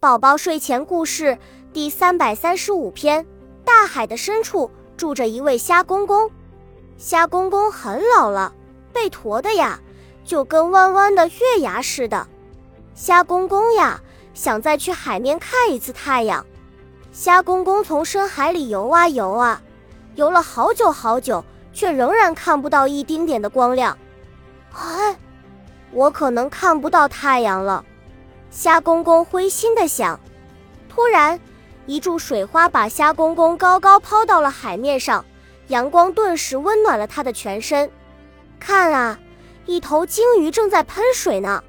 宝宝睡前故事第三百三十五篇：大海的深处住着一位虾公公。虾公公很老了，背驼的呀，就跟弯弯的月牙似的。虾公公呀，想再去海面看一次太阳。虾公公从深海里游啊游啊，游了好久好久，却仍然看不到一丁点的光亮。哎，我可能看不到太阳了。虾公公灰心地想，突然，一柱水花把虾公公高高抛到了海面上，阳光顿时温暖了他的全身。看啊，一头鲸鱼正在喷水呢。